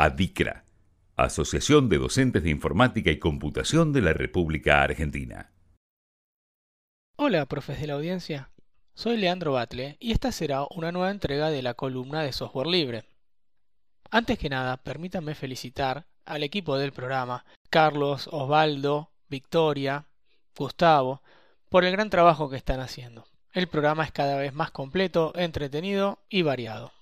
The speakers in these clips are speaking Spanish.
ADICRA, Asociación de Docentes de Informática y Computación de la República Argentina. Hola, profes de la audiencia. Soy Leandro Batle y esta será una nueva entrega de la columna de software libre. Antes que nada, permítanme felicitar al equipo del programa, Carlos, Osvaldo, Victoria, Gustavo, por el gran trabajo que están haciendo. El programa es cada vez más completo, entretenido y variado.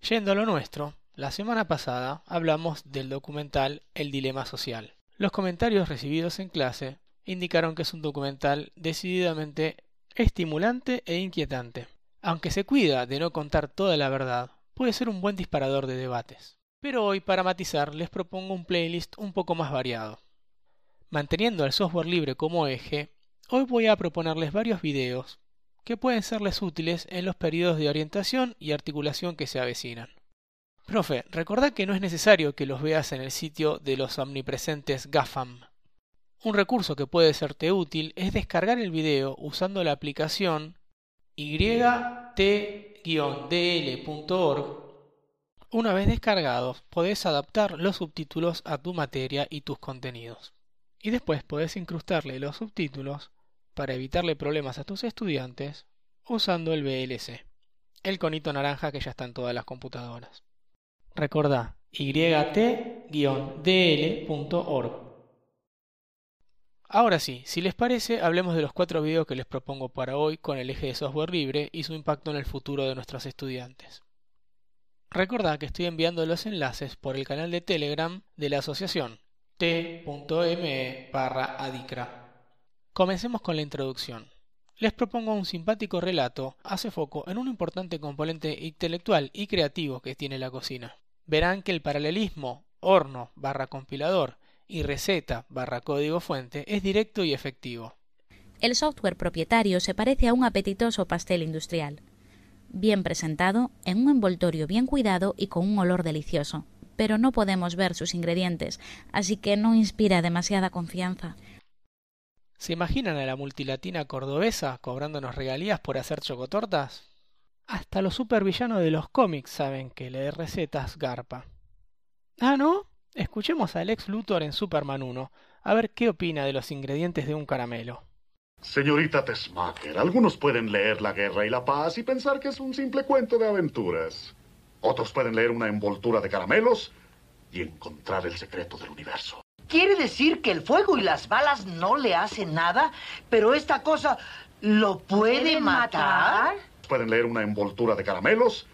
Yendo a lo nuestro, la semana pasada hablamos del documental El Dilema Social. Los comentarios recibidos en clase indicaron que es un documental decididamente estimulante e inquietante. Aunque se cuida de no contar toda la verdad, puede ser un buen disparador de debates. Pero hoy, para matizar, les propongo un playlist un poco más variado. Manteniendo el software libre como eje, hoy voy a proponerles varios videos que pueden serles útiles en los periodos de orientación y articulación que se avecinan. Profe, recordad que no es necesario que los veas en el sitio de los omnipresentes GAFAM. Un recurso que puede serte útil es descargar el video usando la aplicación yt-dl.org. Una vez descargados, podés adaptar los subtítulos a tu materia y tus contenidos. Y después podés incrustarle los subtítulos para evitarle problemas a tus estudiantes usando el VLC, el conito naranja que ya está en todas las computadoras. Recordá yt-dl.org. Ahora sí, si les parece, hablemos de los cuatro videos que les propongo para hoy con el eje de software libre y su impacto en el futuro de nuestros estudiantes. Recordá que estoy enviando los enlaces por el canal de Telegram de la asociación t.me adicra. Comencemos con la introducción. Les propongo un simpático relato, hace foco en un importante componente intelectual y creativo que tiene la cocina verán que el paralelismo horno barra compilador y receta barra código fuente es directo y efectivo. El software propietario se parece a un apetitoso pastel industrial, bien presentado, en un envoltorio bien cuidado y con un olor delicioso. Pero no podemos ver sus ingredientes, así que no inspira demasiada confianza. ¿Se imaginan a la multilatina cordobesa cobrándonos regalías por hacer chocotortas? Hasta los supervillanos de los cómics saben que leer recetas garpa. Ah, ¿no? Escuchemos a Lex Luthor en Superman 1, a ver qué opina de los ingredientes de un caramelo. Señorita Tessmacher, algunos pueden leer La Guerra y la Paz y pensar que es un simple cuento de aventuras. Otros pueden leer una envoltura de caramelos y encontrar el secreto del universo. ¿Quiere decir que el fuego y las balas no le hacen nada, pero esta cosa lo puede matar? Pueden leer una envoltura de caramelos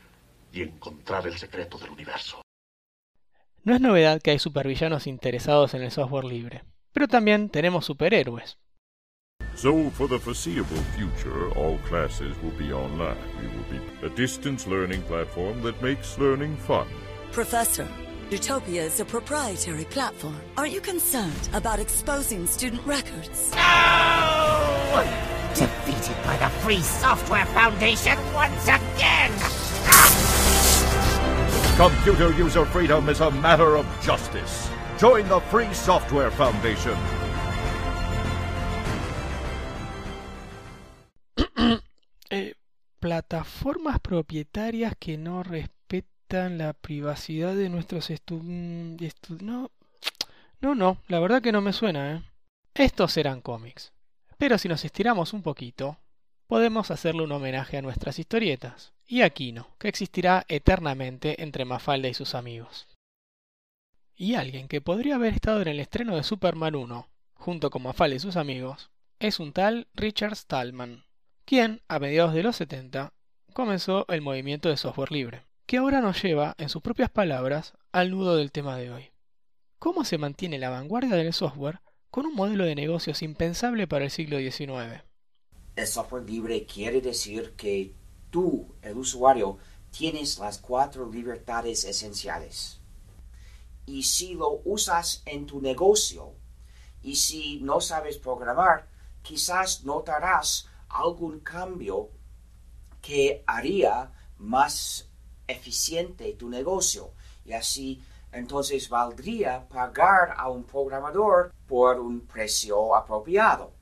y encontrar el secreto del universo. No es novedad que hay supervillanos interesados en el software libre, pero también tenemos superhéroes. So, for the foreseeable future, all classes will be online. We will be a distance learning platform that makes learning fun. Professor, Utopia is a proprietary platform. Aren't you concerned about exposing student records? No! Defeated by the Free Software Foundation once again! Computer user freedom is a matter of justice. Join the Free Software Foundation. eh, plataformas propietarias que no respetan la privacidad de nuestros estudiantes. no, no, no, la verdad que no me suena, ¿eh? Estos eran cómics. Pero si nos estiramos un poquito, podemos hacerle un homenaje a nuestras historietas, y a Kino, que existirá eternamente entre Mafalda y sus amigos. Y alguien que podría haber estado en el estreno de Superman 1, junto con Mafalda y sus amigos, es un tal Richard Stallman, quien, a mediados de los 70, comenzó el movimiento de software libre, que ahora nos lleva, en sus propias palabras, al nudo del tema de hoy. ¿Cómo se mantiene la vanguardia del software con un modelo de negocios impensable para el siglo XIX. El software libre quiere decir que tú, el usuario, tienes las cuatro libertades esenciales. Y si lo usas en tu negocio, y si no sabes programar, quizás notarás algún cambio que haría más eficiente tu negocio. Y así entonces valdría pagar a un programador por un precio apropiado.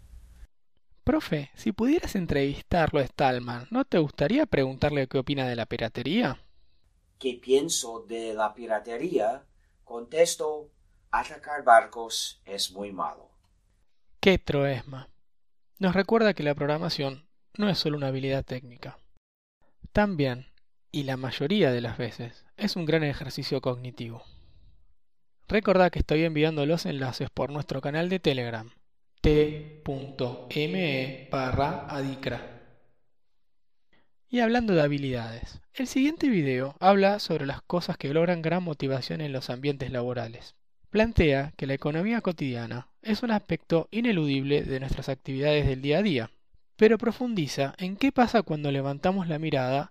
Profe, si pudieras entrevistarlo a Stallman, ¿no te gustaría preguntarle qué opina de la piratería? ¿Qué pienso de la piratería? Contesto, atacar barcos es muy malo. ¡Qué troesma! Nos recuerda que la programación no es solo una habilidad técnica. También, y la mayoría de las veces, es un gran ejercicio cognitivo. Recordad que estoy enviando los enlaces por nuestro canal de Telegram t.me barra adicra. Y hablando de habilidades, el siguiente video habla sobre las cosas que logran gran motivación en los ambientes laborales. Plantea que la economía cotidiana es un aspecto ineludible de nuestras actividades del día a día, pero profundiza en qué pasa cuando levantamos la mirada.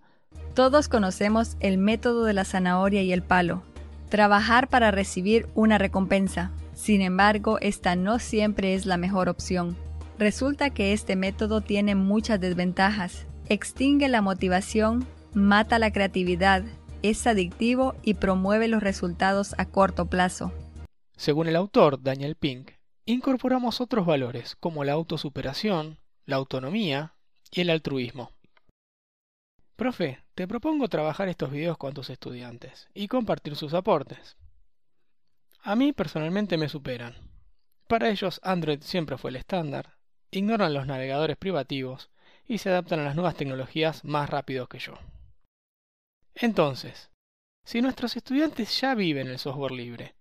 Todos conocemos el método de la zanahoria y el palo, trabajar para recibir una recompensa. Sin embargo, esta no siempre es la mejor opción. Resulta que este método tiene muchas desventajas extingue la motivación, mata la creatividad, es adictivo y promueve los resultados a corto plazo. Según el autor Daniel Pink, incorporamos otros valores como la autosuperación, la autonomía y el altruismo. Profe, te propongo trabajar estos videos con tus estudiantes y compartir sus aportes. A mí personalmente me superan. Para ellos Android siempre fue el estándar, ignoran los navegadores privativos y se adaptan a las nuevas tecnologías más rápido que yo. Entonces, si nuestros estudiantes ya viven el software libre,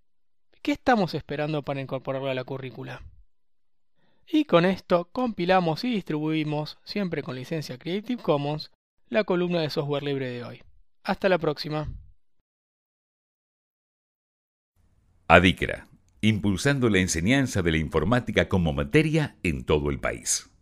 ¿qué estamos esperando para incorporarlo a la currícula? Y con esto compilamos y distribuimos, siempre con licencia Creative Commons, la columna de software libre de hoy. Hasta la próxima. Adicra, impulsando la enseñanza de la informática como materia en todo el país.